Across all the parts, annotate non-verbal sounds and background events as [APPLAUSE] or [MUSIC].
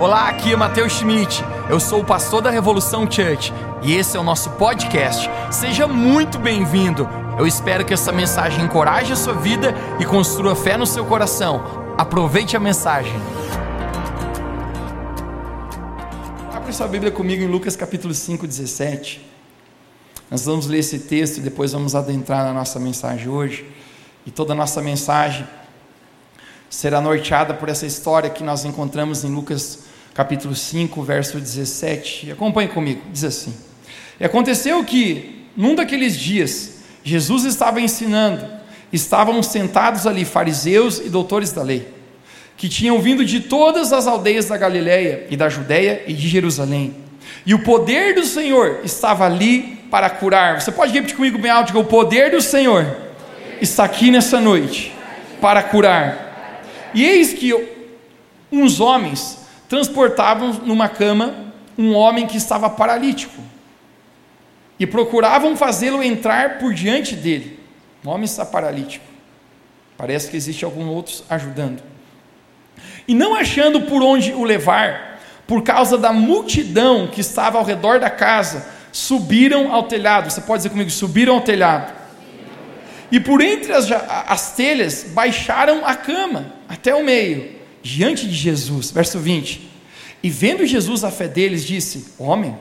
Olá, aqui é Matheus Schmidt. Eu sou o pastor da Revolução Church e esse é o nosso podcast. Seja muito bem-vindo. Eu espero que essa mensagem encoraje a sua vida e construa fé no seu coração. Aproveite a mensagem. Abra sua Bíblia comigo em Lucas capítulo 5, 17. Nós vamos ler esse texto e depois vamos adentrar na nossa mensagem hoje. E toda a nossa mensagem será norteada por essa história que nós encontramos em Lucas capítulo 5, verso 17. Acompanhe comigo, diz assim: E aconteceu que, num daqueles dias, Jesus estava ensinando, estavam sentados ali fariseus e doutores da lei, que tinham vindo de todas as aldeias da Galiléia e da Judéia e de Jerusalém. E o poder do Senhor estava ali para curar. Você pode repetir comigo bem alto: diga, o poder do Senhor está aqui nessa noite para curar. E eis que uns homens transportavam numa cama um homem que estava paralítico e procuravam fazê-lo entrar por diante dele. O homem está paralítico. Parece que existe algum outros ajudando. E não achando por onde o levar, por causa da multidão que estava ao redor da casa, subiram ao telhado. Você pode dizer comigo: subiram ao telhado e por entre as, as telhas baixaram a cama até o meio, diante de Jesus. Verso 20. E vendo Jesus a fé deles, disse: Homem,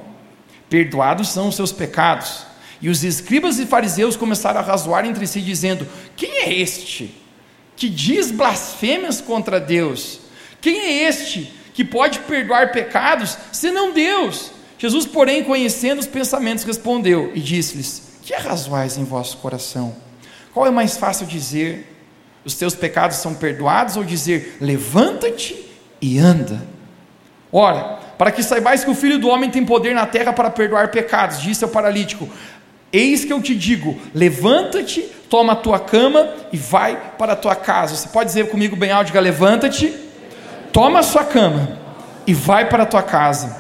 perdoados são os seus pecados. E os escribas e fariseus começaram a razoar entre si, dizendo: Quem é este que diz blasfêmias contra Deus? Quem é este que pode perdoar pecados, senão Deus? Jesus, porém, conhecendo os pensamentos, respondeu e disse-lhes: Que razoais em vosso coração? Qual é mais fácil dizer, os teus pecados são perdoados, ou dizer, levanta-te e anda? Ora, para que saibais que o Filho do Homem tem poder na terra para perdoar pecados, disse ao paralítico: Eis que eu te digo: levanta-te, toma a tua cama e vai para a tua casa. Você pode dizer comigo bem alto: levanta-te, toma a sua cama e vai para a tua casa.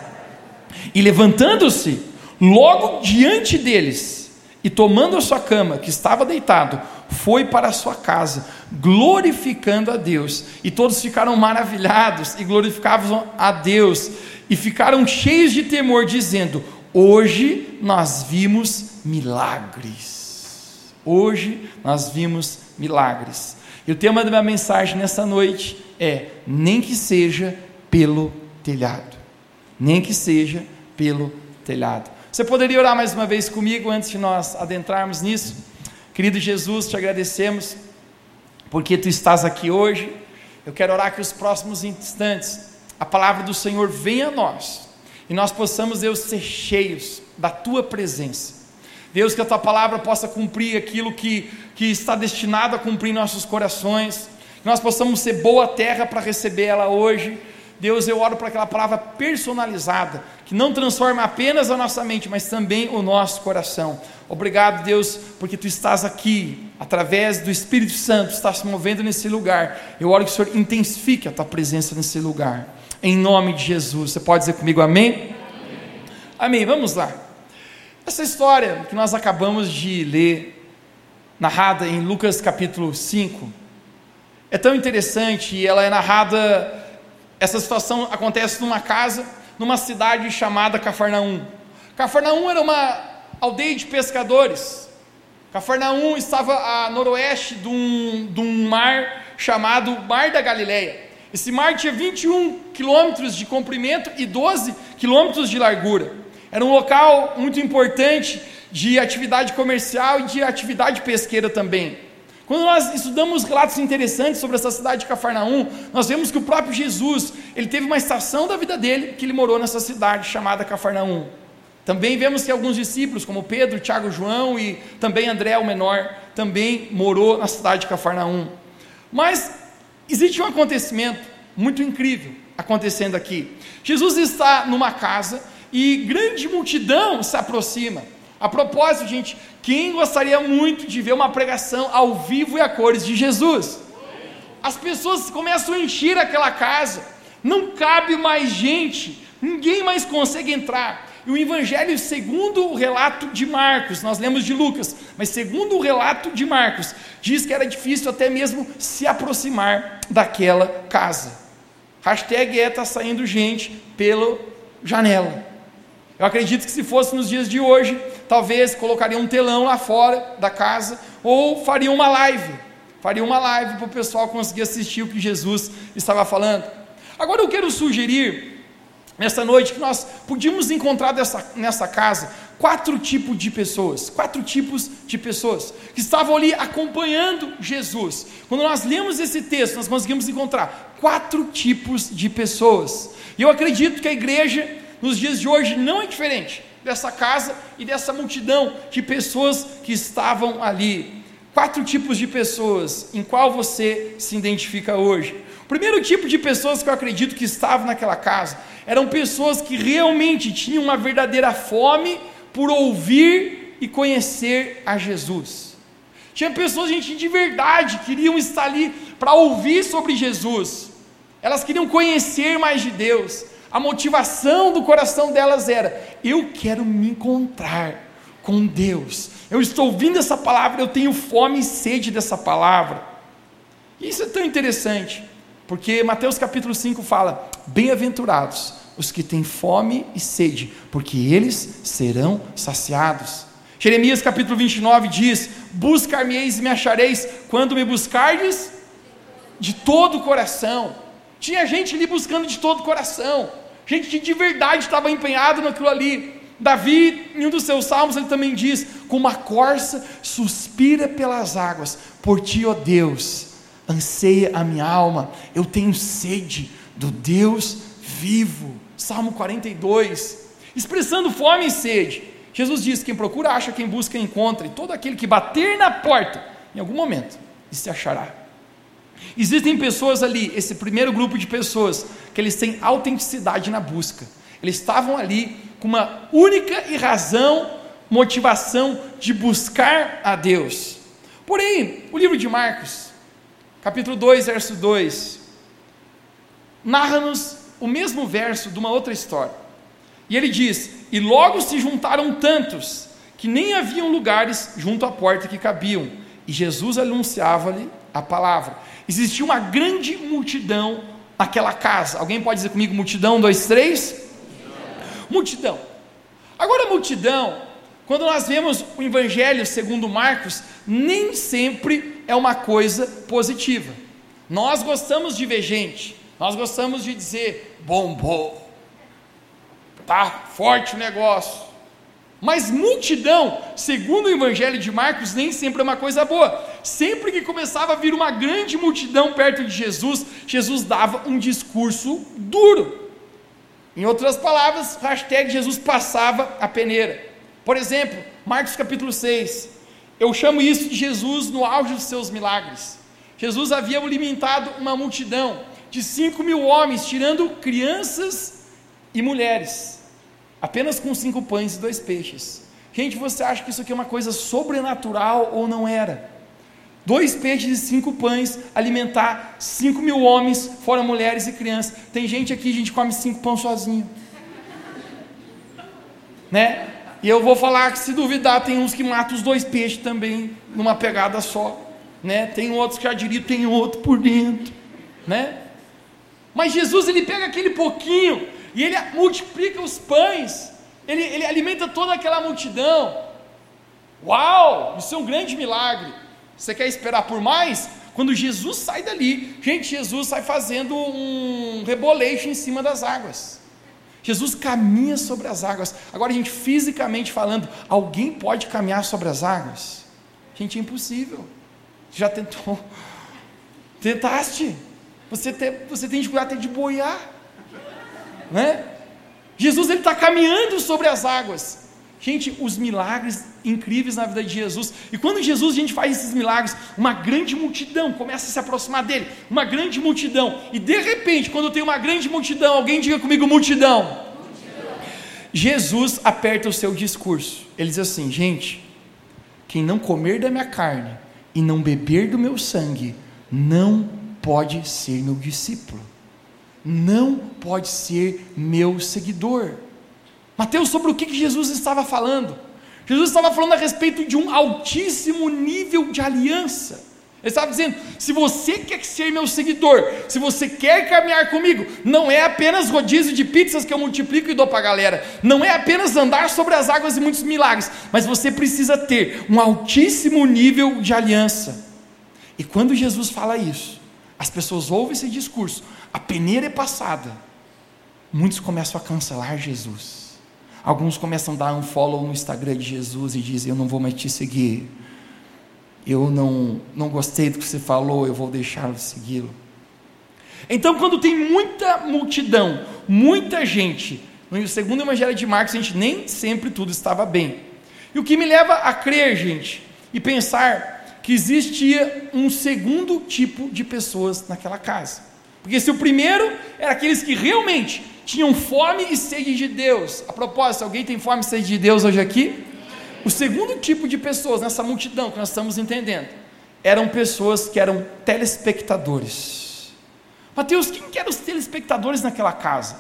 E levantando-se, logo diante deles, e tomando a sua cama, que estava deitado, foi para sua casa, glorificando a Deus. E todos ficaram maravilhados e glorificavam a Deus, e ficaram cheios de temor, dizendo: Hoje nós vimos milagres. Hoje nós vimos milagres. E o tema da minha mensagem nessa noite é: nem que seja pelo telhado. Nem que seja pelo telhado. Você poderia orar mais uma vez comigo antes de nós adentrarmos nisso? Querido Jesus, te agradecemos porque tu estás aqui hoje. Eu quero orar que os próximos instantes a palavra do Senhor venha a nós e nós possamos, Deus, ser cheios da tua presença. Deus, que a tua palavra possa cumprir aquilo que, que está destinado a cumprir nossos corações, que nós possamos ser boa terra para receber ela hoje Deus, eu oro para aquela palavra personalizada, que não transforma apenas a nossa mente, mas também o nosso coração. Obrigado, Deus, porque tu estás aqui, através do Espírito Santo, estás se movendo nesse lugar. Eu oro que o Senhor intensifique a tua presença nesse lugar. Em nome de Jesus. Você pode dizer comigo amém? Amém. amém. Vamos lá. Essa história que nós acabamos de ler, narrada em Lucas capítulo 5, é tão interessante e ela é narrada essa situação acontece numa casa, numa cidade chamada Cafarnaum. Cafarnaum era uma aldeia de pescadores. Cafarnaum estava a noroeste de um, de um mar chamado Mar da Galileia. Esse mar tinha 21 quilômetros de comprimento e 12 quilômetros de largura. Era um local muito importante de atividade comercial e de atividade pesqueira também. Quando nós estudamos relatos interessantes sobre essa cidade de Cafarnaum, nós vemos que o próprio Jesus, ele teve uma estação da vida dele que ele morou nessa cidade chamada Cafarnaum. Também vemos que alguns discípulos, como Pedro, Tiago, João e também André, o menor, também morou na cidade de Cafarnaum. Mas existe um acontecimento muito incrível acontecendo aqui. Jesus está numa casa e grande multidão se aproxima. A propósito, gente, quem gostaria muito de ver uma pregação ao vivo e a cores de Jesus? As pessoas começam a encher aquela casa, não cabe mais gente, ninguém mais consegue entrar. E o Evangelho, segundo o relato de Marcos, nós lemos de Lucas, mas segundo o relato de Marcos, diz que era difícil até mesmo se aproximar daquela casa. Hashtag é tá saindo gente pela janela. Eu acredito que se fosse nos dias de hoje, talvez colocaria um telão lá fora da casa ou faria uma live. Faria uma live para o pessoal conseguir assistir o que Jesus estava falando. Agora eu quero sugerir nessa noite que nós podíamos encontrar dessa, nessa casa quatro tipos de pessoas, quatro tipos de pessoas que estavam ali acompanhando Jesus. Quando nós lemos esse texto, nós conseguimos encontrar quatro tipos de pessoas. E eu acredito que a igreja nos dias de hoje não é diferente dessa casa e dessa multidão de pessoas que estavam ali. Quatro tipos de pessoas em qual você se identifica hoje. O primeiro tipo de pessoas que eu acredito que estavam naquela casa eram pessoas que realmente tinham uma verdadeira fome por ouvir e conhecer a Jesus. Tinha pessoas, gente, de verdade, queriam estar ali para ouvir sobre Jesus. Elas queriam conhecer mais de Deus. A motivação do coração delas era: eu quero me encontrar com Deus. Eu estou ouvindo essa palavra, eu tenho fome e sede dessa palavra. Isso é tão interessante, porque Mateus capítulo 5 fala: Bem-aventurados os que têm fome e sede, porque eles serão saciados. Jeremias capítulo 29 diz: Buscar-me-eis e me achareis quando me buscardes de todo o coração. Tinha gente ali buscando de todo o coração, gente que de verdade estava empenhado naquilo ali. Davi, em um dos seus salmos, ele também diz: Como a corça suspira pelas águas, por ti, ó Deus, anseia a minha alma, eu tenho sede do Deus vivo. Salmo 42, expressando fome e sede. Jesus diz: Quem procura, acha, quem busca, encontra, e todo aquele que bater na porta, em algum momento, se achará. Existem pessoas ali, esse primeiro grupo de pessoas, que eles têm autenticidade na busca. Eles estavam ali com uma única e razão, motivação de buscar a Deus. Porém, o livro de Marcos, capítulo 2, verso 2, narra-nos o mesmo verso de uma outra história. E ele diz: E logo se juntaram tantos que nem haviam lugares junto à porta que cabiam, e Jesus anunciava-lhe a palavra. Existia uma grande multidão naquela casa. Alguém pode dizer comigo multidão? Dois, três? Multidão. Agora, multidão, quando nós vemos o Evangelho segundo Marcos, nem sempre é uma coisa positiva. Nós gostamos de ver gente, nós gostamos de dizer bombou, tá forte o negócio. Mas multidão, segundo o Evangelho de Marcos, nem sempre é uma coisa boa. Sempre que começava a vir uma grande multidão perto de Jesus, Jesus dava um discurso duro. Em outras palavras, hashtag Jesus passava a peneira. Por exemplo, Marcos capítulo 6. Eu chamo isso de Jesus no auge dos seus milagres. Jesus havia alimentado uma multidão de 5 mil homens, tirando crianças e mulheres apenas com cinco pães e dois peixes. Gente, você acha que isso aqui é uma coisa sobrenatural ou não era? Dois peixes e cinco pães, alimentar cinco mil homens, fora mulheres e crianças. Tem gente aqui, gente come cinco pães sozinho. Né? E eu vou falar que se duvidar, tem uns que matam os dois peixes também, numa pegada só. Né? Tem outros que já diria, tem outro por dentro. Né? Mas Jesus, ele pega aquele pouquinho, e ele multiplica os pães, ele, ele alimenta toda aquela multidão. Uau, isso é um grande milagre. Você quer esperar por mais? Quando Jesus sai dali, gente, Jesus sai fazendo um reboleixo em cima das águas. Jesus caminha sobre as águas. Agora, gente, fisicamente falando, alguém pode caminhar sobre as águas? Gente, é impossível. Já tentou? [LAUGHS] Tentaste? Você, tem, você tem dificuldade até de boiar né? Jesus ele está caminhando sobre as águas. Gente, os milagres incríveis na vida de Jesus. E quando Jesus, a gente faz esses milagres, uma grande multidão começa a se aproximar dele. Uma grande multidão. E de repente, quando tem uma grande multidão, alguém diga comigo: multidão. multidão. Jesus aperta o seu discurso. Ele diz assim: gente, quem não comer da minha carne e não beber do meu sangue, não pode ser meu discípulo não pode ser meu seguidor. Mateus, sobre o que Jesus estava falando? Jesus estava falando a respeito de um altíssimo nível de aliança. Ele estava dizendo: se você quer ser meu seguidor, se você quer caminhar comigo, não é apenas rodízio de pizzas que eu multiplico e dou para a galera, não é apenas andar sobre as águas e muitos milagres, mas você precisa ter um altíssimo nível de aliança. E quando Jesus fala isso, as pessoas ouvem esse discurso, a peneira é passada, muitos começam a cancelar Jesus. Alguns começam a dar um follow no Instagram de Jesus e dizem: Eu não vou mais te seguir eu não, não gostei do que você falou, eu vou deixar de segui-lo. Então, quando tem muita multidão, muita gente, no segundo evangelho de Marcos, a gente nem sempre tudo estava bem. E o que me leva a crer, gente, e pensar que existia um segundo tipo de pessoas naquela casa. Porque se o primeiro era aqueles que realmente tinham fome e sede de Deus. A propósito, alguém tem fome e sede de Deus hoje aqui? O segundo tipo de pessoas nessa multidão que nós estamos entendendo eram pessoas que eram telespectadores. Mateus, quem que eram os telespectadores naquela casa?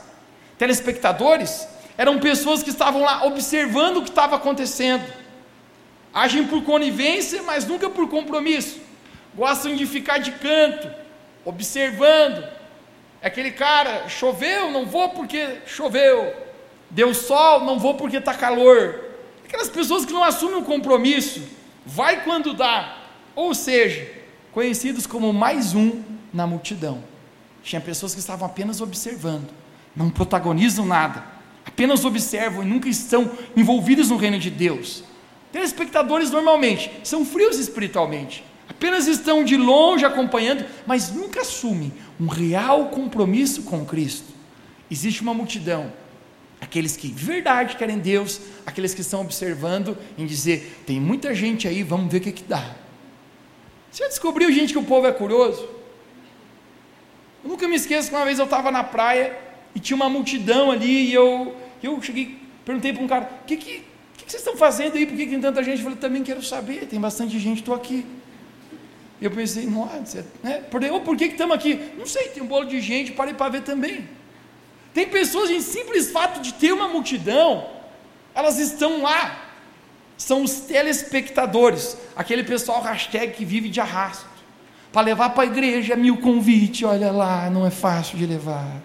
Telespectadores eram pessoas que estavam lá observando o que estava acontecendo. Agem por conivência, mas nunca por compromisso. Gostam de ficar de canto, observando. Aquele cara, choveu, não vou porque choveu. Deu sol, não vou porque está calor. Aquelas pessoas que não assumem um compromisso, vai quando dá, ou seja, conhecidos como mais um na multidão. Tinha pessoas que estavam apenas observando, não protagonizam nada, apenas observam e nunca estão envolvidos no reino de Deus. Telespectadores normalmente são frios espiritualmente, apenas estão de longe acompanhando, mas nunca assumem um real compromisso com Cristo. Existe uma multidão aqueles que de verdade querem Deus, aqueles que estão observando em dizer, tem muita gente aí, vamos ver o que, que dá. Você já descobriu, gente, que o povo é curioso? Eu nunca me esqueço que uma vez eu estava na praia e tinha uma multidão ali e eu, eu cheguei, perguntei para um cara, o que, que, que, que vocês estão fazendo aí? Por que, que tem tanta gente? Eu falei, também quero saber, tem bastante gente, estou aqui. E eu pensei, nossa, né? por, por que estamos aqui? Não sei, tem um bolo de gente, parei para ver também. Tem pessoas, em simples fato de ter uma multidão, elas estão lá. São os telespectadores, aquele pessoal hashtag que vive de arrasto. Para levar para a igreja mil convite, olha lá, não é fácil de levar.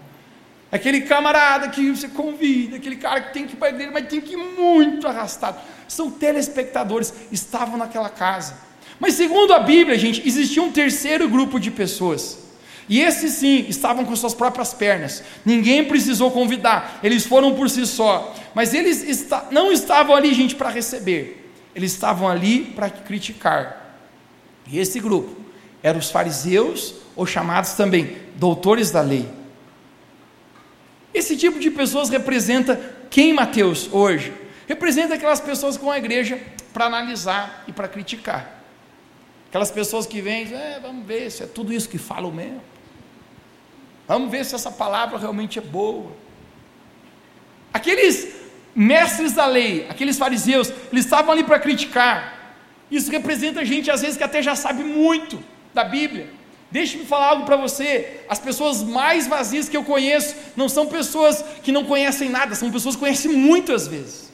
Aquele camarada que você convida, aquele cara que tem que ir para a igreja, mas tem que ir muito arrastado. São telespectadores, estavam naquela casa. Mas segundo a Bíblia, gente, existia um terceiro grupo de pessoas e esses sim estavam com suas próprias pernas, ninguém precisou convidar, eles foram por si só, mas eles não estavam ali, gente, para receber, eles estavam ali para criticar. E esse grupo eram os fariseus, ou chamados também doutores da lei. Esse tipo de pessoas representa quem, Mateus, hoje? Representa aquelas pessoas com a igreja para analisar e para criticar. Aquelas pessoas que vêm, é, vamos ver se é tudo isso que falam mesmo. Vamos ver se essa palavra realmente é boa. Aqueles mestres da lei, aqueles fariseus, eles estavam ali para criticar. Isso representa gente, às vezes, que até já sabe muito da Bíblia. Deixe-me falar algo para você: as pessoas mais vazias que eu conheço não são pessoas que não conhecem nada, são pessoas que conhecem muito às vezes.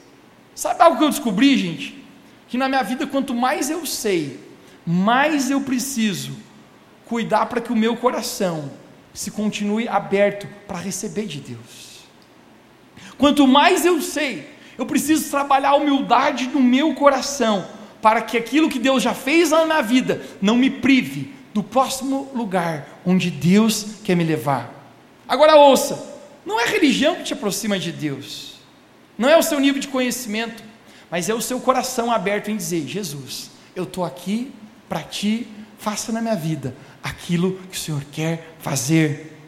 Sabe algo que eu descobri, gente? Que na minha vida, quanto mais eu sei, mais eu preciso cuidar para que o meu coração se continue aberto para receber de Deus. Quanto mais eu sei, eu preciso trabalhar a humildade no meu coração, para que aquilo que Deus já fez na minha vida não me prive do próximo lugar onde Deus quer me levar. Agora ouça, não é a religião que te aproxima de Deus, não é o seu nível de conhecimento, mas é o seu coração aberto em dizer: Jesus, eu estou aqui para ti, faça na minha vida aquilo que o Senhor quer fazer.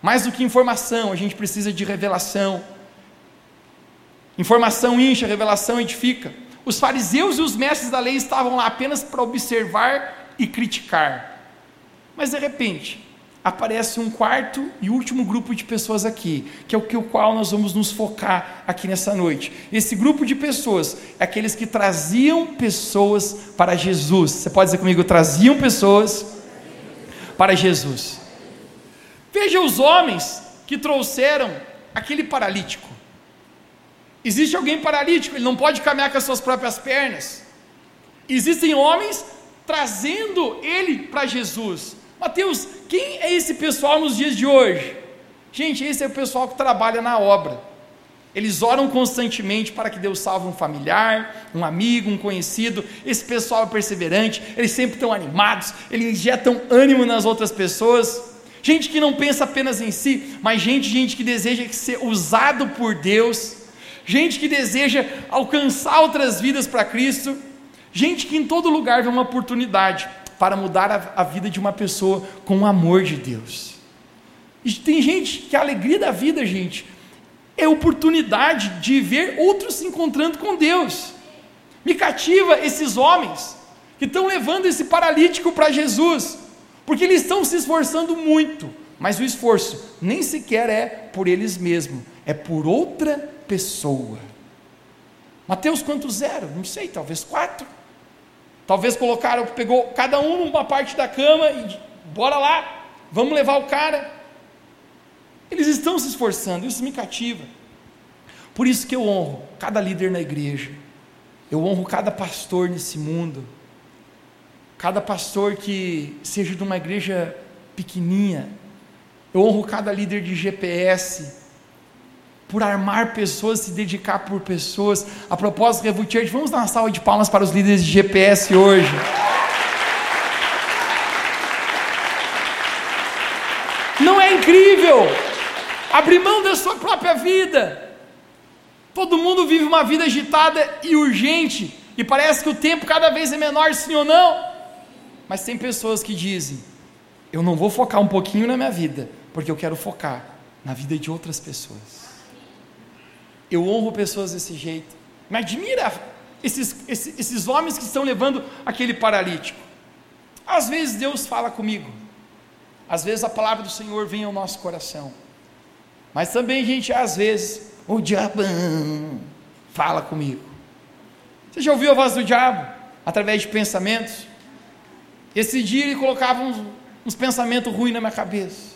Mais do que informação, a gente precisa de revelação. Informação incha, revelação edifica. Os fariseus e os mestres da lei estavam lá apenas para observar e criticar. Mas de repente, aparece um quarto e último grupo de pessoas aqui, que é o que o qual nós vamos nos focar aqui nessa noite. Esse grupo de pessoas é aqueles que traziam pessoas para Jesus. Você pode dizer comigo, traziam pessoas para Jesus. Veja os homens que trouxeram aquele paralítico. Existe alguém paralítico, ele não pode caminhar com as suas próprias pernas. Existem homens trazendo ele para Jesus. Mateus, quem é esse pessoal nos dias de hoje? Gente, esse é o pessoal que trabalha na obra. Eles oram constantemente para que Deus salve um familiar, um amigo, um conhecido. Esse pessoal é perseverante, eles sempre estão animados, eles injetam ânimo nas outras pessoas. Gente que não pensa apenas em si, mas gente, gente que deseja ser usado por Deus, gente que deseja alcançar outras vidas para Cristo, gente que em todo lugar vê uma oportunidade para mudar a, a vida de uma pessoa com o amor de Deus. E tem gente que a alegria da vida, gente, é oportunidade de ver outros se encontrando com Deus. Me cativa esses homens que estão levando esse paralítico para Jesus, porque eles estão se esforçando muito, mas o esforço nem sequer é por eles mesmos, é por outra pessoa. Mateus quantos eram? Não sei, talvez quatro. Talvez colocaram, pegou cada um numa parte da cama e bora lá, vamos levar o cara. Eles estão se esforçando, isso me cativa. Por isso que eu honro cada líder na igreja, eu honro cada pastor nesse mundo, cada pastor que seja de uma igreja pequenininha, eu honro cada líder de GPS, por armar pessoas, se dedicar por pessoas. A propósito, Revu Church, vamos dar uma salva de palmas para os líderes de GPS hoje. Não é incrível? abrir mão da sua própria vida. Todo mundo vive uma vida agitada e urgente, e parece que o tempo cada vez é menor, sim ou não? Mas tem pessoas que dizem: eu não vou focar um pouquinho na minha vida, porque eu quero focar na vida de outras pessoas. Eu honro pessoas desse jeito. Me admira esses, esses, esses homens que estão levando aquele paralítico. Às vezes Deus fala comigo, às vezes a palavra do Senhor vem ao nosso coração. Mas também, gente, às vezes, o diabão fala comigo. Você já ouviu a voz do diabo? Através de pensamentos? Esse dia ele colocava uns, uns pensamentos ruins na minha cabeça.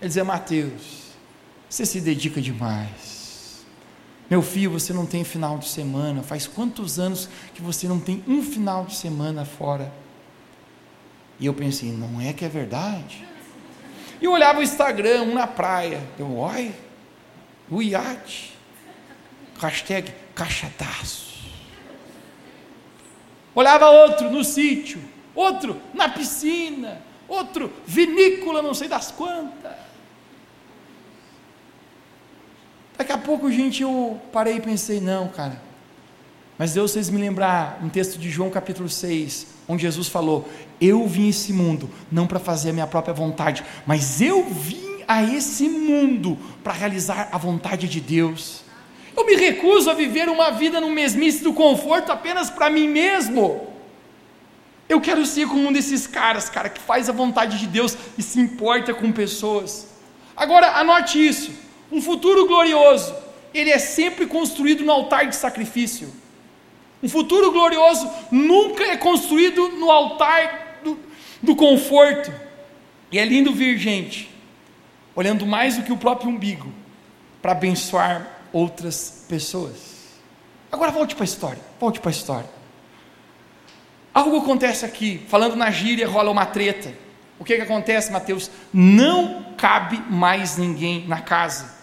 Ele dizia: Mateus, você se dedica demais. Meu filho, você não tem final de semana. Faz quantos anos que você não tem um final de semana fora? E eu pensei: não é que é verdade? E eu olhava o Instagram, um na praia. Eu, olha, o iate. Hashtag cachadaço. Olhava outro no sítio, outro na piscina, outro vinícola, não sei das quantas. Daqui a pouco, gente, eu parei e pensei, não, cara. Mas Deus fez me lembrar um texto de João capítulo 6, onde Jesus falou: Eu vim a esse mundo não para fazer a minha própria vontade, mas eu vim a esse mundo para realizar a vontade de Deus. Eu me recuso a viver uma vida no mesmice do conforto apenas para mim mesmo. Eu quero ser como um desses caras, cara, que faz a vontade de Deus e se importa com pessoas. Agora, anote isso: um futuro glorioso, ele é sempre construído no altar de sacrifício. Um futuro glorioso nunca é construído no altar do, do conforto. E é lindo vir gente olhando mais do que o próprio umbigo para abençoar outras pessoas. Agora volte para a história, volte para a história. Algo acontece aqui, falando na gíria, rola uma treta. O que, que acontece, Mateus? Não cabe mais ninguém na casa.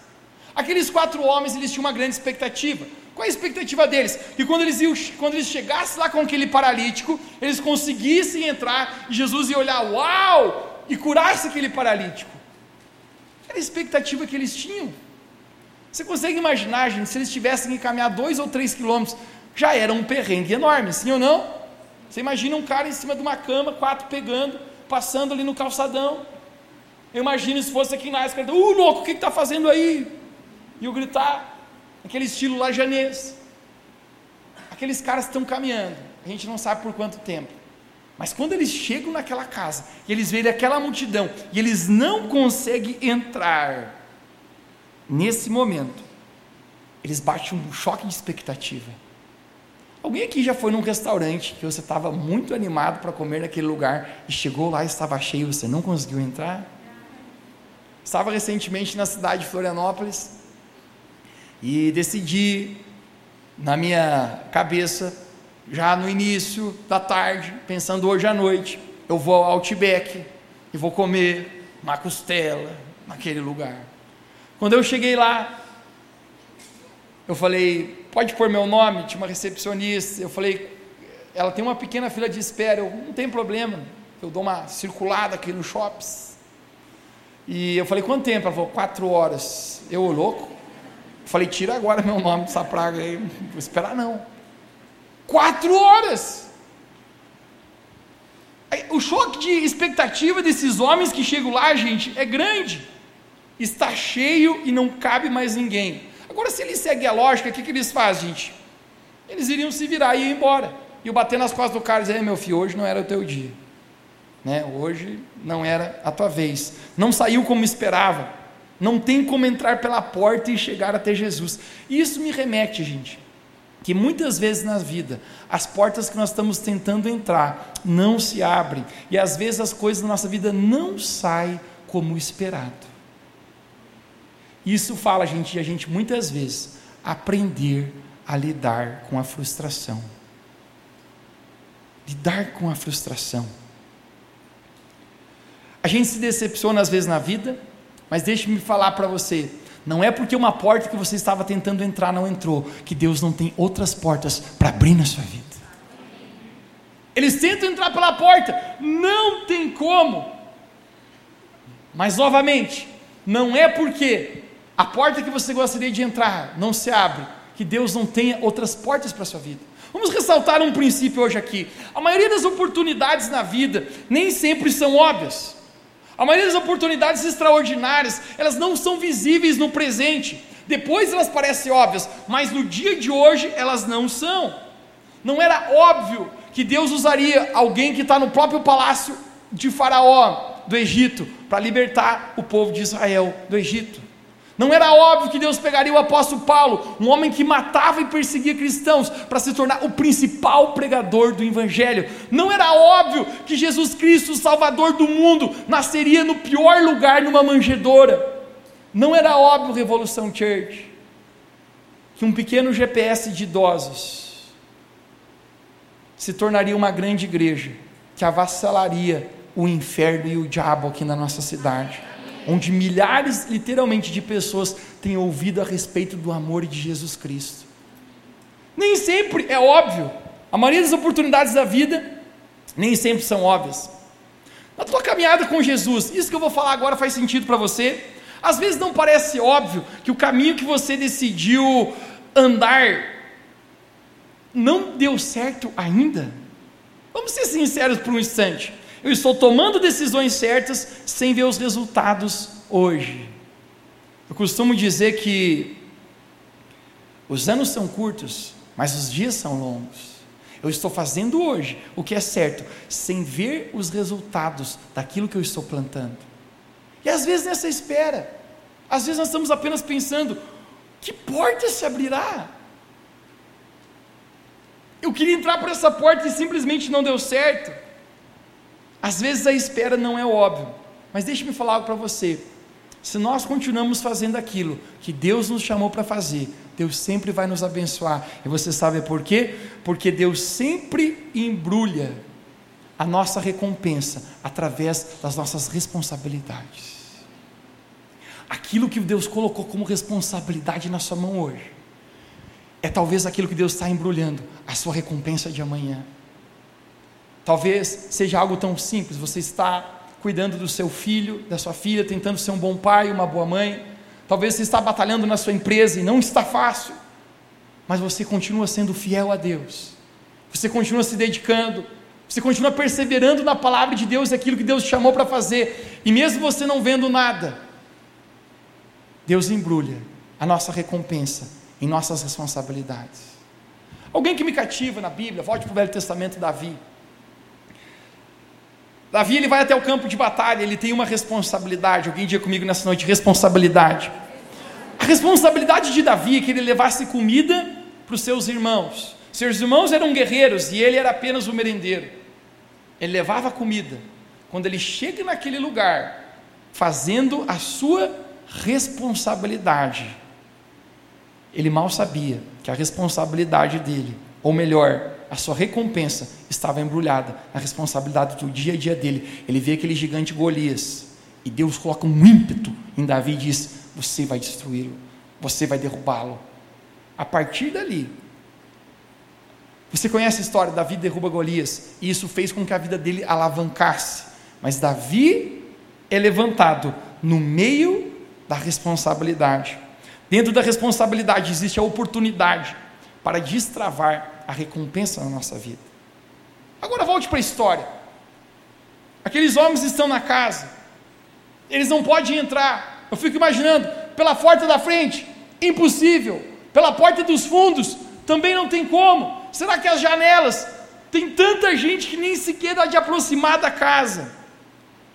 Aqueles quatro homens, eles tinham uma grande expectativa. Qual a expectativa deles? Que quando eles, iam, quando eles chegassem lá com aquele paralítico, eles conseguissem entrar e Jesus ia olhar, uau, e curasse aquele paralítico. Era a expectativa que eles tinham. Você consegue imaginar, gente, se eles tivessem que caminhar dois ou três quilômetros, já era um perrengue enorme, sim ou não? Você imagina um cara em cima de uma cama, quatro pegando, passando ali no calçadão. Eu imagino se fosse aqui na esquerda, uh, louco, o que está fazendo aí? E eu gritar, aquele estilo lajanês. Aqueles caras estão caminhando, a gente não sabe por quanto tempo. Mas quando eles chegam naquela casa, e eles veem aquela multidão, e eles não conseguem entrar, nesse momento, eles batem um choque de expectativa. Alguém aqui já foi num restaurante que você estava muito animado para comer naquele lugar e chegou lá e estava cheio você não conseguiu entrar? Estava recentemente na cidade de Florianópolis e decidi, na minha cabeça, já no início da tarde, pensando hoje à noite, eu vou ao Outback e vou comer uma costela naquele lugar. Quando eu cheguei lá, eu falei, pode pôr meu nome? Tinha uma recepcionista. Eu falei, ela tem uma pequena fila de espera. Eu, não tem problema. Eu dou uma circulada aqui no shops. E eu falei, quanto tempo? Ela falou, quatro horas. Eu, louco. Falei, tira agora meu nome dessa praga aí. Não vou esperar não. Quatro horas! O choque de expectativa desses homens que chegam lá, gente, é grande. Está cheio e não cabe mais ninguém. Agora, se eles seguem a lógica, o que, que eles fazem, gente? Eles iriam se virar e ir embora. E eu bater nas costas do cara e dizer, meu filho, hoje não era o teu dia. Né? Hoje não era a tua vez. Não saiu como esperava. Não tem como entrar pela porta e chegar até Jesus. Isso me remete, gente, que muitas vezes na vida, as portas que nós estamos tentando entrar não se abrem, e às vezes as coisas da nossa vida não saem como esperado. Isso fala, gente, de a gente muitas vezes aprender a lidar com a frustração. Lidar com a frustração. A gente se decepciona às vezes na vida, mas deixe-me falar para você, não é porque uma porta que você estava tentando entrar não entrou, que Deus não tem outras portas para abrir na sua vida. Eles tentam entrar pela porta, não tem como. Mas novamente, não é porque a porta que você gostaria de entrar não se abre, que Deus não tenha outras portas para a sua vida. Vamos ressaltar um princípio hoje aqui. A maioria das oportunidades na vida nem sempre são óbvias. A maioria das oportunidades extraordinárias, elas não são visíveis no presente. Depois elas parecem óbvias, mas no dia de hoje elas não são. Não era óbvio que Deus usaria alguém que está no próprio palácio de Faraó do Egito para libertar o povo de Israel do Egito. Não era óbvio que Deus pegaria o apóstolo Paulo, um homem que matava e perseguia cristãos, para se tornar o principal pregador do Evangelho. Não era óbvio que Jesus Cristo, o Salvador do mundo, nasceria no pior lugar, numa manjedoura. Não era óbvio, Revolução Church, que um pequeno GPS de idosos se tornaria uma grande igreja que avassalaria o inferno e o diabo aqui na nossa cidade onde milhares, literalmente, de pessoas têm ouvido a respeito do amor de Jesus Cristo. Nem sempre é óbvio, a maioria das oportunidades da vida nem sempre são óbvias. Na tua caminhada com Jesus, isso que eu vou falar agora faz sentido para você? Às vezes não parece óbvio que o caminho que você decidiu andar não deu certo ainda? Vamos ser sinceros por um instante. Eu estou tomando decisões certas sem ver os resultados hoje. Eu costumo dizer que os anos são curtos, mas os dias são longos. Eu estou fazendo hoje o que é certo, sem ver os resultados daquilo que eu estou plantando. E às vezes nessa espera, às vezes nós estamos apenas pensando: que porta se abrirá? Eu queria entrar por essa porta e simplesmente não deu certo. Às vezes a espera não é óbvio, mas deixe-me falar algo para você. Se nós continuamos fazendo aquilo que Deus nos chamou para fazer, Deus sempre vai nos abençoar. E você sabe por quê? Porque Deus sempre embrulha a nossa recompensa através das nossas responsabilidades. Aquilo que Deus colocou como responsabilidade na sua mão hoje, é talvez aquilo que Deus está embrulhando, a sua recompensa de amanhã. Talvez seja algo tão simples, você está cuidando do seu filho, da sua filha, tentando ser um bom pai, uma boa mãe. Talvez você está batalhando na sua empresa e não está fácil, mas você continua sendo fiel a Deus. Você continua se dedicando, você continua perseverando na palavra de Deus e aquilo que Deus te chamou para fazer. E mesmo você não vendo nada, Deus embrulha a nossa recompensa em nossas responsabilidades. Alguém que me cativa na Bíblia, volte para o Velho Testamento, Davi. Davi ele vai até o campo de batalha, ele tem uma responsabilidade. Alguém diga comigo nessa noite: responsabilidade. A responsabilidade de Davi é que ele levasse comida para os seus irmãos. Seus irmãos eram guerreiros e ele era apenas o merendeiro. Ele levava comida. Quando ele chega naquele lugar, fazendo a sua responsabilidade, ele mal sabia que a responsabilidade dele, ou melhor, a sua recompensa estava embrulhada na responsabilidade do dia a dia dele. Ele vê aquele gigante Golias e Deus coloca um ímpeto em Davi e diz: Você vai destruí-lo, você vai derrubá-lo. A partir dali, você conhece a história: Davi derruba Golias, e isso fez com que a vida dele alavancasse. Mas Davi é levantado no meio da responsabilidade. Dentro da responsabilidade existe a oportunidade para destravar a recompensa na nossa vida. Agora volte para a história. Aqueles homens estão na casa, eles não podem entrar. Eu fico imaginando, pela porta da frente, impossível. Pela porta dos fundos, também não tem como. Será que as janelas? Tem tanta gente que nem sequer dá de aproximar da casa.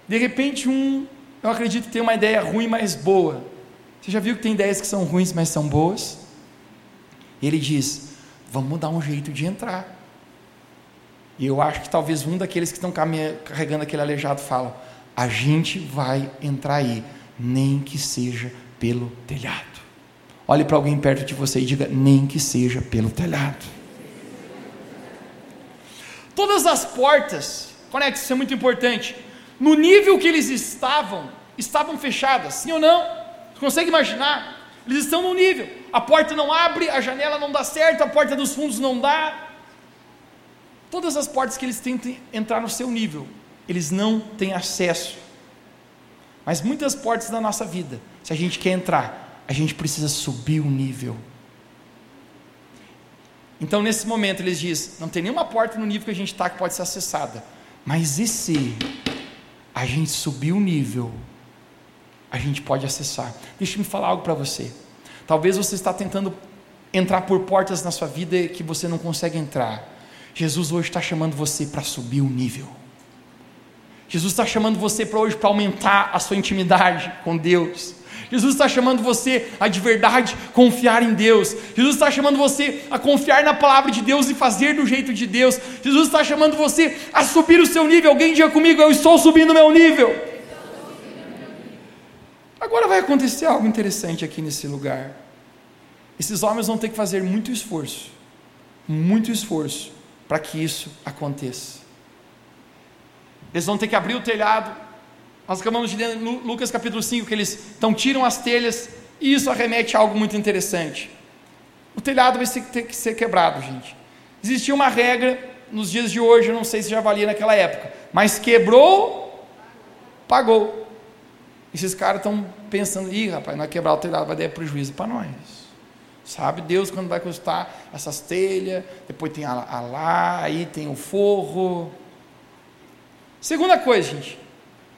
De repente, um, eu acredito que tem uma ideia ruim, mas boa. Você já viu que tem ideias que são ruins, mas são boas? Ele diz: Vamos dar um jeito de entrar. E eu acho que talvez um daqueles que estão carregando aquele aleijado fala: A gente vai entrar aí, nem que seja pelo telhado. Olhe para alguém perto de você e diga: Nem que seja pelo telhado. Todas as portas, conecte, isso é muito importante. No nível que eles estavam, estavam fechadas, sim ou não? Você consegue imaginar? Eles estão no nível. A porta não abre, a janela não dá certo, a porta dos fundos não dá. Todas as portas que eles tentam entrar no seu nível, eles não têm acesso. Mas muitas portas da nossa vida, se a gente quer entrar, a gente precisa subir o nível. Então, nesse momento, eles dizem: não tem nenhuma porta no nível que a gente está que pode ser acessada. Mas e se a gente subir o nível, a gente pode acessar? Deixa eu falar algo para você. Talvez você está tentando entrar por portas na sua vida que você não consegue entrar. Jesus hoje está chamando você para subir o nível. Jesus está chamando você para hoje para aumentar a sua intimidade com Deus. Jesus está chamando você a de verdade confiar em Deus. Jesus está chamando você a confiar na palavra de Deus e fazer do jeito de Deus. Jesus está chamando você a subir o seu nível. Alguém diga comigo: Eu estou subindo o meu nível. Agora vai acontecer algo interessante aqui nesse lugar. Esses homens vão ter que fazer muito esforço, muito esforço, para que isso aconteça. Eles vão ter que abrir o telhado, nós acabamos de ler em Lucas capítulo 5 que eles então tiram as telhas e isso arremete a algo muito interessante. O telhado vai ter que ser quebrado, gente. Existia uma regra nos dias de hoje, eu não sei se já valia naquela época, mas quebrou, pagou. Esses caras estão pensando, ih, rapaz, vai quebrar o telhado, vai dar prejuízo para nós. Sabe Deus quando vai custar essas telhas, depois tem a, a lá, aí tem o forro. Segunda coisa, gente,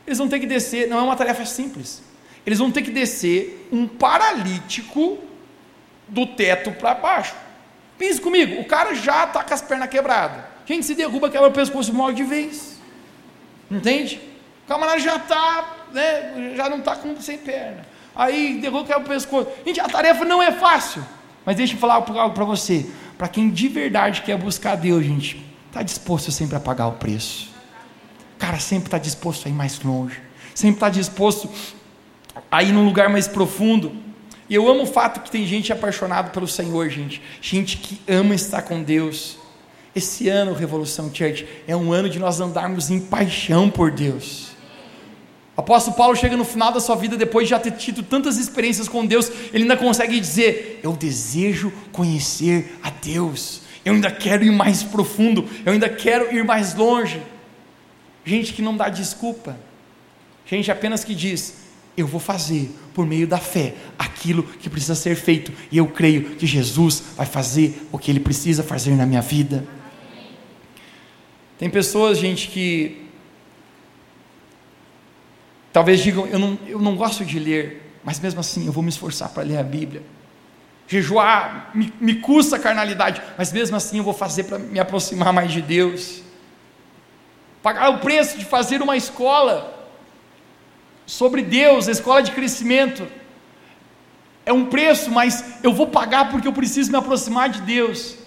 eles vão ter que descer, não é uma tarefa simples. Eles vão ter que descer um paralítico do teto para baixo. Pense comigo, o cara já está com as pernas quebradas. Quem se derruba quebra o pescoço morre de vez. Entende? O camarada já está, né, já não está com sem perna. Aí derruba quebra o pescoço. Gente, a tarefa não é fácil. Mas deixa eu falar algo para você. Para quem de verdade quer buscar Deus, gente, está disposto sempre a pagar o preço cara sempre está disposto a ir mais longe, sempre está disposto a ir num lugar mais profundo. E eu amo o fato que tem gente apaixonada pelo Senhor, gente, gente que ama estar com Deus. Esse ano, Revolução Church, é um ano de nós andarmos em paixão por Deus. O apóstolo Paulo chega no final da sua vida, depois de já ter tido tantas experiências com Deus, ele ainda consegue dizer: Eu desejo conhecer a Deus, eu ainda quero ir mais profundo, eu ainda quero ir mais longe. Gente que não dá desculpa, gente apenas que diz: Eu vou fazer por meio da fé aquilo que precisa ser feito, e eu creio que Jesus vai fazer o que ele precisa fazer na minha vida. Tem pessoas, gente, que talvez digam: eu não, eu não gosto de ler, mas mesmo assim eu vou me esforçar para ler a Bíblia. Jejuar me, me custa a carnalidade, mas mesmo assim eu vou fazer para me aproximar mais de Deus pagar o preço de fazer uma escola sobre Deus, a escola de crescimento. É um preço, mas eu vou pagar porque eu preciso me aproximar de Deus.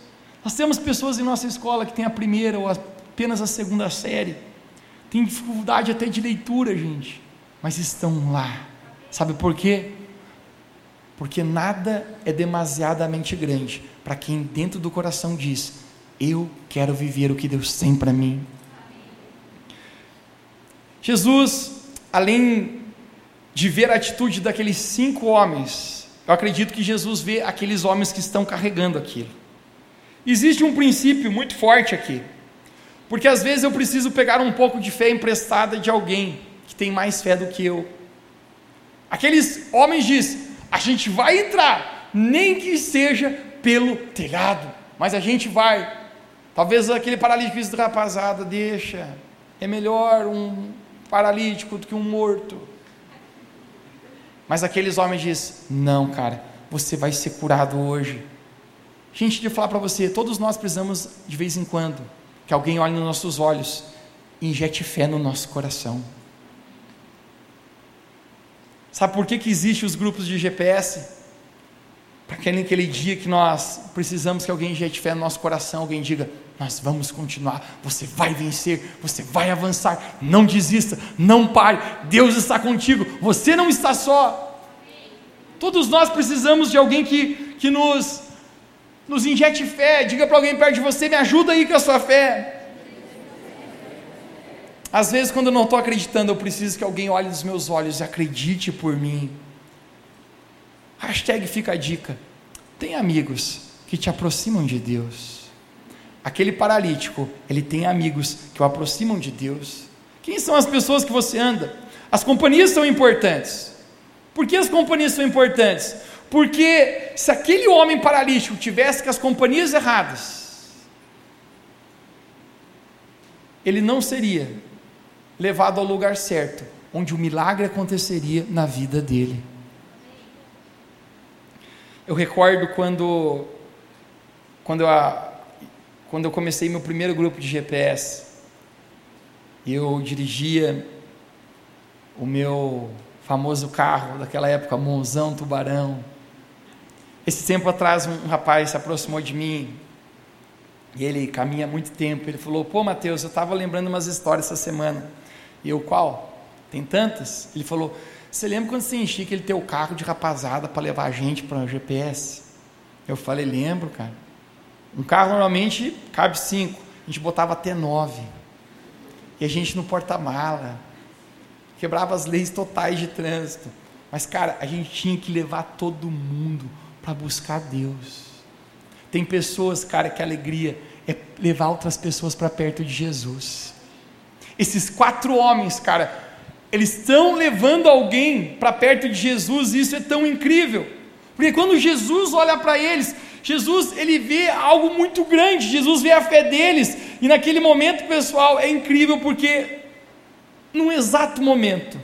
Nós temos pessoas em nossa escola que têm a primeira ou apenas a segunda série, tem dificuldade até de leitura, gente, mas estão lá. Sabe por quê? Porque nada é demasiadamente grande para quem dentro do coração diz: Eu quero viver o que Deus tem para mim. Jesus, além de ver a atitude daqueles cinco homens, eu acredito que Jesus vê aqueles homens que estão carregando aquilo. Existe um princípio muito forte aqui, porque às vezes eu preciso pegar um pouco de fé emprestada de alguém que tem mais fé do que eu. Aqueles homens diz: a gente vai entrar, nem que seja pelo telhado, mas a gente vai. Talvez aquele paralítico diz: rapazada, deixa, é melhor um paralítico do que um morto. Mas aqueles homens diz: não, cara, você vai ser curado hoje. Gente, eu falar para você, todos nós precisamos de vez em quando que alguém olhe nos nossos olhos e injete fé no nosso coração. Sabe por que, que existem os grupos de GPS? Para que naquele dia que nós precisamos que alguém injete fé no nosso coração, alguém diga: Nós vamos continuar, você vai vencer, você vai avançar, não desista, não pare, Deus está contigo, você não está só. Todos nós precisamos de alguém que, que nos, nos injete fé, diga para alguém perto de você: Me ajuda aí com a sua fé. Às vezes, quando eu não estou acreditando, eu preciso que alguém olhe nos meus olhos e acredite por mim. Hashtag fica a dica. Tem amigos que te aproximam de Deus. Aquele paralítico, ele tem amigos que o aproximam de Deus. Quem são as pessoas que você anda? As companhias são importantes. Por que as companhias são importantes? Porque se aquele homem paralítico tivesse com as companhias erradas, ele não seria levado ao lugar certo, onde o milagre aconteceria na vida dele. Eu recordo quando, quando, eu, quando eu comecei meu primeiro grupo de GPS, eu dirigia o meu famoso carro daquela época, Monzão Tubarão. Esse tempo atrás, um rapaz se aproximou de mim, e ele caminha muito tempo. Ele falou: Pô, Mateus, eu estava lembrando umas histórias essa semana. E eu, qual? Tem tantas? Ele falou: Você lembra quando você enchia aquele teu carro de rapazada para levar a gente para o GPS? Eu falei: Lembro, cara. Um carro normalmente cabe cinco, a gente botava até nove. E a gente no porta-mala. Quebrava as leis totais de trânsito. Mas, cara, a gente tinha que levar todo mundo para buscar Deus. Tem pessoas, cara, que alegria é levar outras pessoas para perto de Jesus. Esses quatro homens, cara, eles estão levando alguém para perto de Jesus, e isso é tão incrível. Porque quando Jesus olha para eles, Jesus ele vê algo muito grande, Jesus vê a fé deles, e naquele momento, pessoal, é incrível porque num exato momento,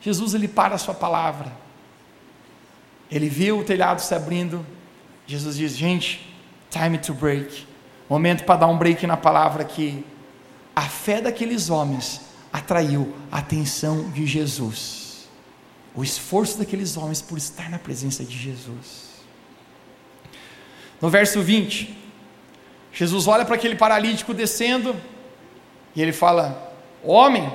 Jesus ele para a sua palavra. Ele vê o telhado se abrindo. Jesus diz: "Gente, time to break. Momento para dar um break na palavra aqui a fé daqueles homens atraiu a atenção de Jesus. O esforço daqueles homens por estar na presença de Jesus. No verso 20, Jesus olha para aquele paralítico descendo e ele fala: Homem,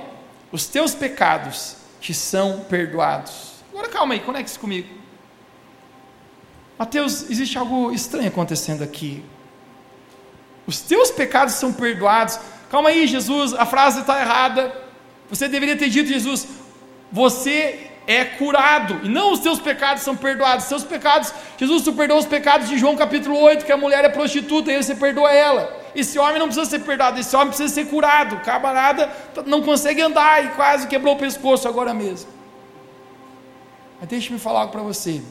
os teus pecados te são perdoados. Agora calma aí, conecte-se comigo. Mateus, existe algo estranho acontecendo aqui. Os teus pecados são perdoados. Calma aí, Jesus, a frase está errada. Você deveria ter dito, Jesus, você é curado, e não os seus pecados são perdoados. Seus pecados, Jesus, tu perdoou os pecados de João capítulo 8, que a mulher é prostituta, e você perdoa ela. Esse homem não precisa ser perdoado, esse homem precisa ser curado. O camarada não consegue andar e quase quebrou o pescoço agora mesmo. Mas deixe-me falar algo para você.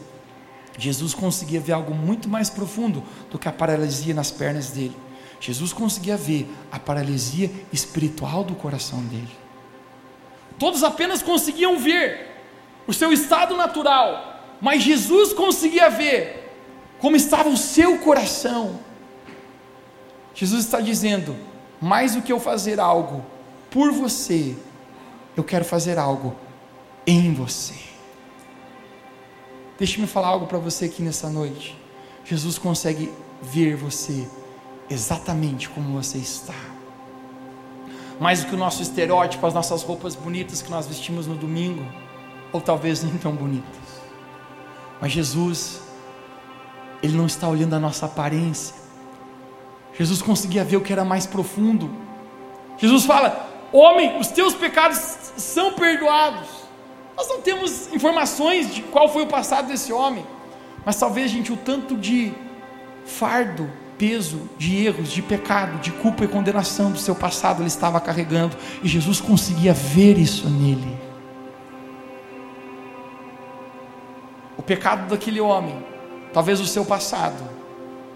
Jesus conseguia ver algo muito mais profundo do que a paralisia nas pernas dele. Jesus conseguia ver a paralisia espiritual do coração dele. Todos apenas conseguiam ver o seu estado natural, mas Jesus conseguia ver como estava o seu coração. Jesus está dizendo: mais do que eu fazer algo por você, eu quero fazer algo em você. Deixe-me falar algo para você aqui nessa noite. Jesus consegue ver você exatamente como você está. Mais do que o nosso estereótipo, as nossas roupas bonitas que nós vestimos no domingo, ou talvez nem tão bonitas. Mas Jesus, Ele não está olhando a nossa aparência, Jesus conseguia ver o que era mais profundo. Jesus fala: Homem, os teus pecados são perdoados. Nós não temos informações de qual foi o passado desse homem, mas talvez, gente, o tanto de fardo, peso de erros, de pecado, de culpa e condenação do seu passado ele estava carregando, e Jesus conseguia ver isso nele. O pecado daquele homem, talvez o seu passado,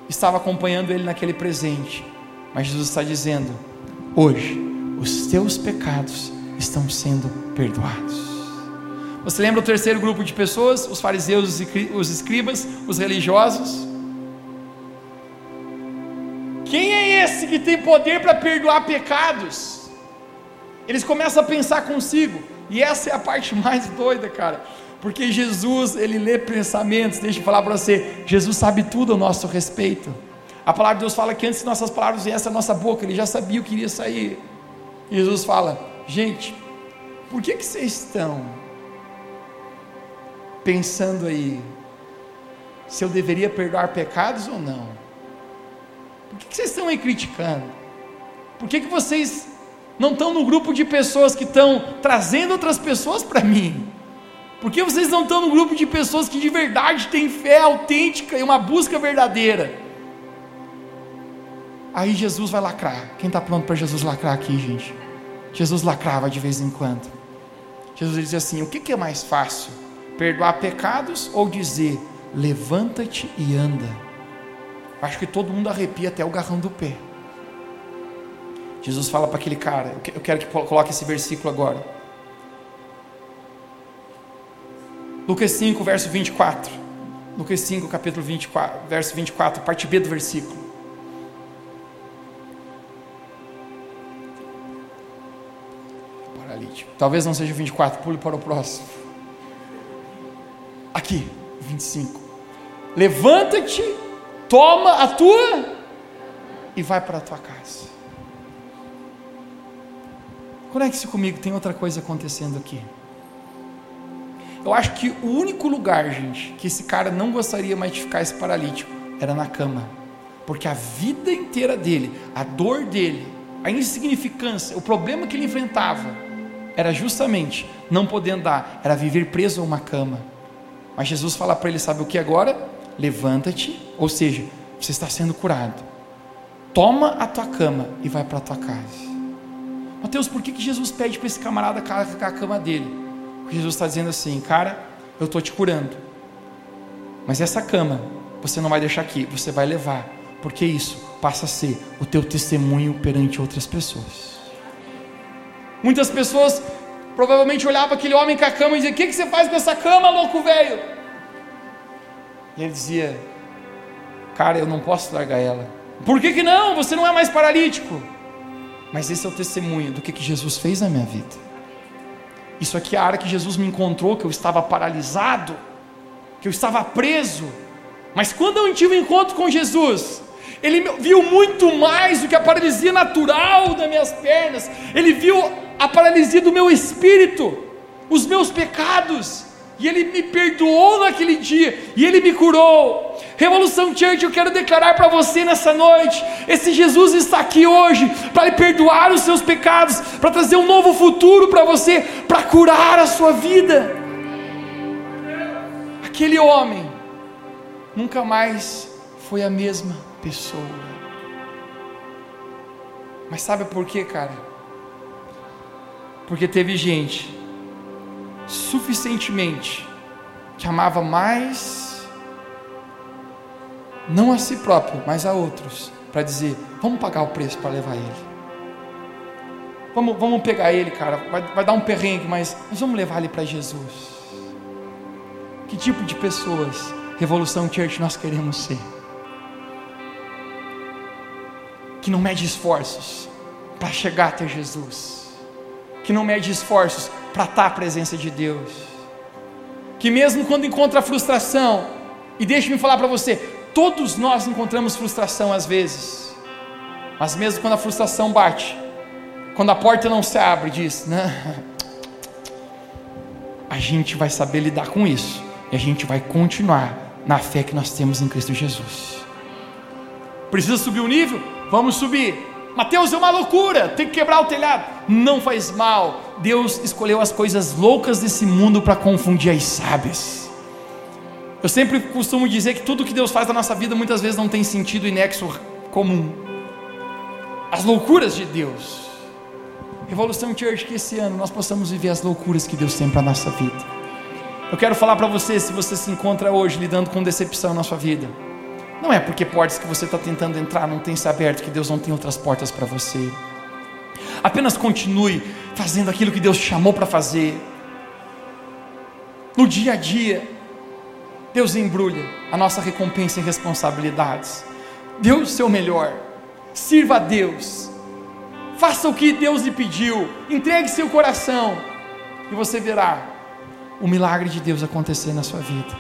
estava acompanhando ele naquele presente, mas Jesus está dizendo: hoje, os teus pecados estão sendo perdoados. Você lembra o terceiro grupo de pessoas? Os fariseus, os escribas, os religiosos. Quem é esse que tem poder para perdoar pecados? Eles começam a pensar consigo, e essa é a parte [LAUGHS] mais doida, cara. Porque Jesus, ele lê pensamentos, deixa eu falar para você, Jesus sabe tudo a nosso respeito. A palavra de Deus fala que antes de nossas palavras viessem a nossa boca, ele já sabia o que iria sair. Jesus fala: Gente, por que, que vocês estão pensando aí se eu deveria perdoar pecados ou não? Por que, que vocês estão aí criticando? Por que, que vocês não estão no grupo de pessoas que estão trazendo outras pessoas para mim? Por que vocês não estão no grupo de pessoas que de verdade têm fé autêntica e uma busca verdadeira? Aí Jesus vai lacrar. Quem está pronto para Jesus lacrar aqui, gente? Jesus lacrava de vez em quando. Jesus dizia assim: o que, que é mais fácil? Perdoar pecados ou dizer levanta-te e anda? Acho que todo mundo arrepia até o garrão do pé. Jesus fala para aquele cara, eu quero que coloque esse versículo agora. Lucas 5, verso 24. Lucas 5, capítulo 24, verso 24, parte B do versículo. Talvez não seja 24, pule para o próximo. Aqui, 25. Levanta-te, toma a tua e vai para a tua casa. Conecte-se comigo, tem outra coisa acontecendo aqui. Eu acho que o único lugar, gente, que esse cara não gostaria mais de ficar esse paralítico era na cama. Porque a vida inteira dele, a dor dele, a insignificância, o problema que ele enfrentava era justamente não poder andar, era viver preso a uma cama. Mas Jesus fala para ele: sabe o que agora? Levanta-te, ou seja, você está sendo curado. Toma a tua cama e vai para a tua casa. Mateus, por que, que Jesus pede para esse camarada carregar a cama dele? Jesus está dizendo assim, cara, eu estou te curando. Mas essa cama você não vai deixar aqui, você vai levar, porque isso passa a ser o teu testemunho perante outras pessoas. Muitas pessoas provavelmente olhavam aquele homem com a cama e diziam: O que, que você faz com essa cama, louco velho? E ele dizia: Cara, eu não posso largar ela. Por que, que não? Você não é mais paralítico. Mas esse é o testemunho do que, que Jesus fez na minha vida. Isso aqui é a área que Jesus me encontrou, que eu estava paralisado, que eu estava preso. Mas quando eu tive um encontro com Jesus, ele viu muito mais do que a paralisia natural das minhas pernas, ele viu a paralisia do meu espírito, os meus pecados, e ele me perdoou naquele dia, e ele me curou. Revolução Church, eu quero declarar para você nessa noite: esse Jesus está aqui hoje para lhe perdoar os seus pecados, para trazer um novo futuro para você, para curar a sua vida. Aquele homem nunca mais foi a mesma pessoa. Mas sabe por quê, cara? Porque teve gente suficientemente que amava mais não a si próprio, mas a outros, para dizer: vamos pagar o preço para levar ele. Vamos, vamos pegar ele, cara. Vai, vai dar um perrengue, mas nós vamos levar ele para Jesus. Que tipo de pessoas, Revolução Church, nós queremos ser? Que não mede esforços para chegar até Jesus, que não mede esforços para estar à presença de Deus, que mesmo quando encontra frustração, e deixe-me falar para você, Todos nós encontramos frustração às vezes, mas mesmo quando a frustração bate, quando a porta não se abre, diz: né? a gente vai saber lidar com isso e a gente vai continuar na fé que nós temos em Cristo Jesus. Precisa subir o nível? Vamos subir. Mateus é uma loucura, tem que quebrar o telhado. Não faz mal. Deus escolheu as coisas loucas desse mundo para confundir as sábias. Eu sempre costumo dizer que tudo que Deus faz na nossa vida muitas vezes não tem sentido e nexo comum. As loucuras de Deus. Revolução Church, que esse ano nós possamos viver as loucuras que Deus tem para a nossa vida. Eu quero falar para você, se você se encontra hoje lidando com decepção na sua vida, não é porque portas que você está tentando entrar não tem se aberto que Deus não tem outras portas para você. Apenas continue fazendo aquilo que Deus chamou para fazer. No dia a dia, Deus embrulha a nossa recompensa e responsabilidades. Dê o seu melhor. Sirva a Deus. Faça o que Deus lhe pediu. Entregue seu coração. E você verá o milagre de Deus acontecer na sua vida.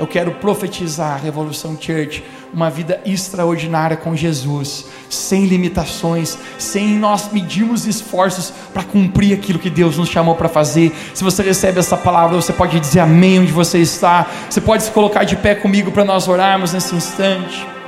Eu quero profetizar a Revolução Church, uma vida extraordinária com Jesus, sem limitações, sem nós medirmos esforços para cumprir aquilo que Deus nos chamou para fazer. Se você recebe essa palavra, você pode dizer amém onde você está. Você pode se colocar de pé comigo para nós orarmos nesse instante.